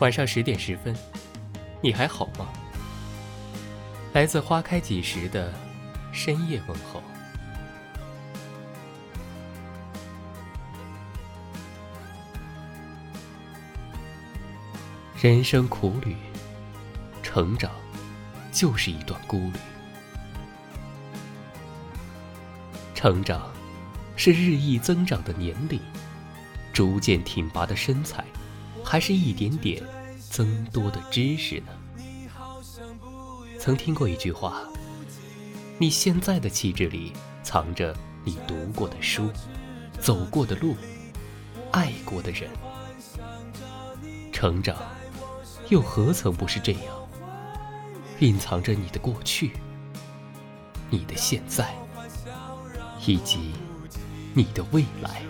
晚上十点十分，你还好吗？来自花开几时的深夜问候。人生苦旅，成长就是一段孤旅。成长是日益增长的年龄，逐渐挺拔的身材。还是一点点增多的知识呢？曾听过一句话：你现在的气质里藏着你读过的书、走过的路、爱过的人。成长又何曾不是这样？蕴藏着你的过去、你的现在，以及你的未来。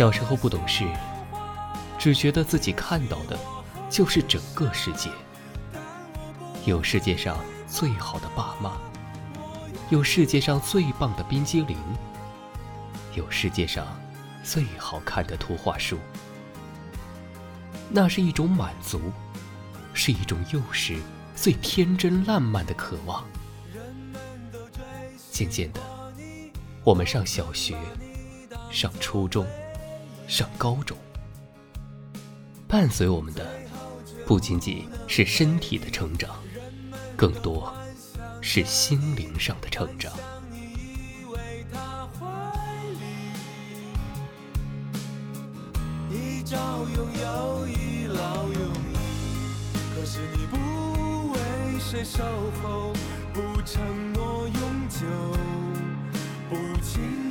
小时候不懂事，只觉得自己看到的，就是整个世界。有世界上最好的爸妈，有世界上最棒的冰激凌，有世界上最好看的图画书。那是一种满足，是一种幼时最天真烂漫的渴望。渐渐的，我们上小学，上初中。上高中，伴随我们的不仅仅是身体的成长，更多是心灵上的成长。一朝拥有，一老有，可是你不为谁守候，不承诺永久，不轻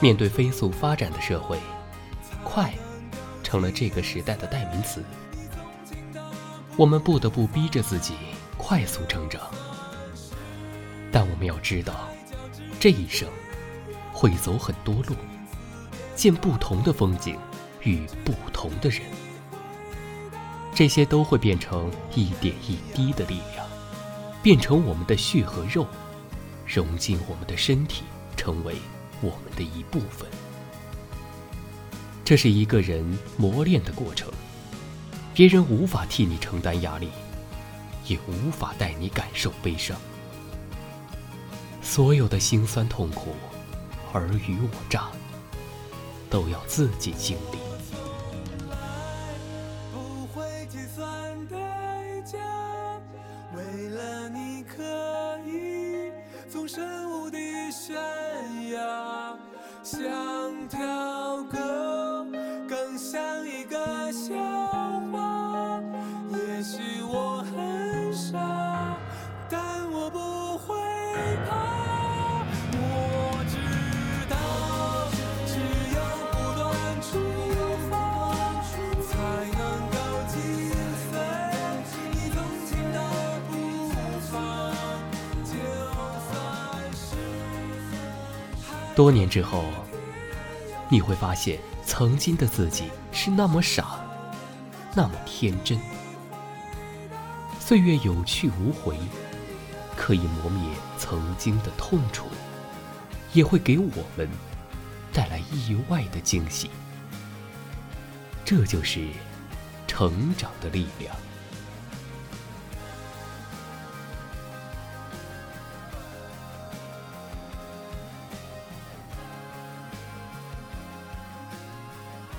面对飞速发展的社会，快成了这个时代的代名词。我们不得不逼着自己快速成长，但我们要知道，这一生会走很多路，见不同的风景，遇不同的人，这些都会变成一点一滴的力量，变成我们的血和肉，融进我们的身体，成为。我们的一部分，这是一个人磨练的过程。别人无法替你承担压力，也无法带你感受悲伤。所有的辛酸痛苦、尔虞我诈，都要自己经历。为了你，可以纵身无敌。悬呀，像条多年之后，你会发现，曾经的自己是那么傻，那么天真。岁月有去无回，可以磨灭曾经的痛楚，也会给我们带来意外的惊喜。这就是成长的力量。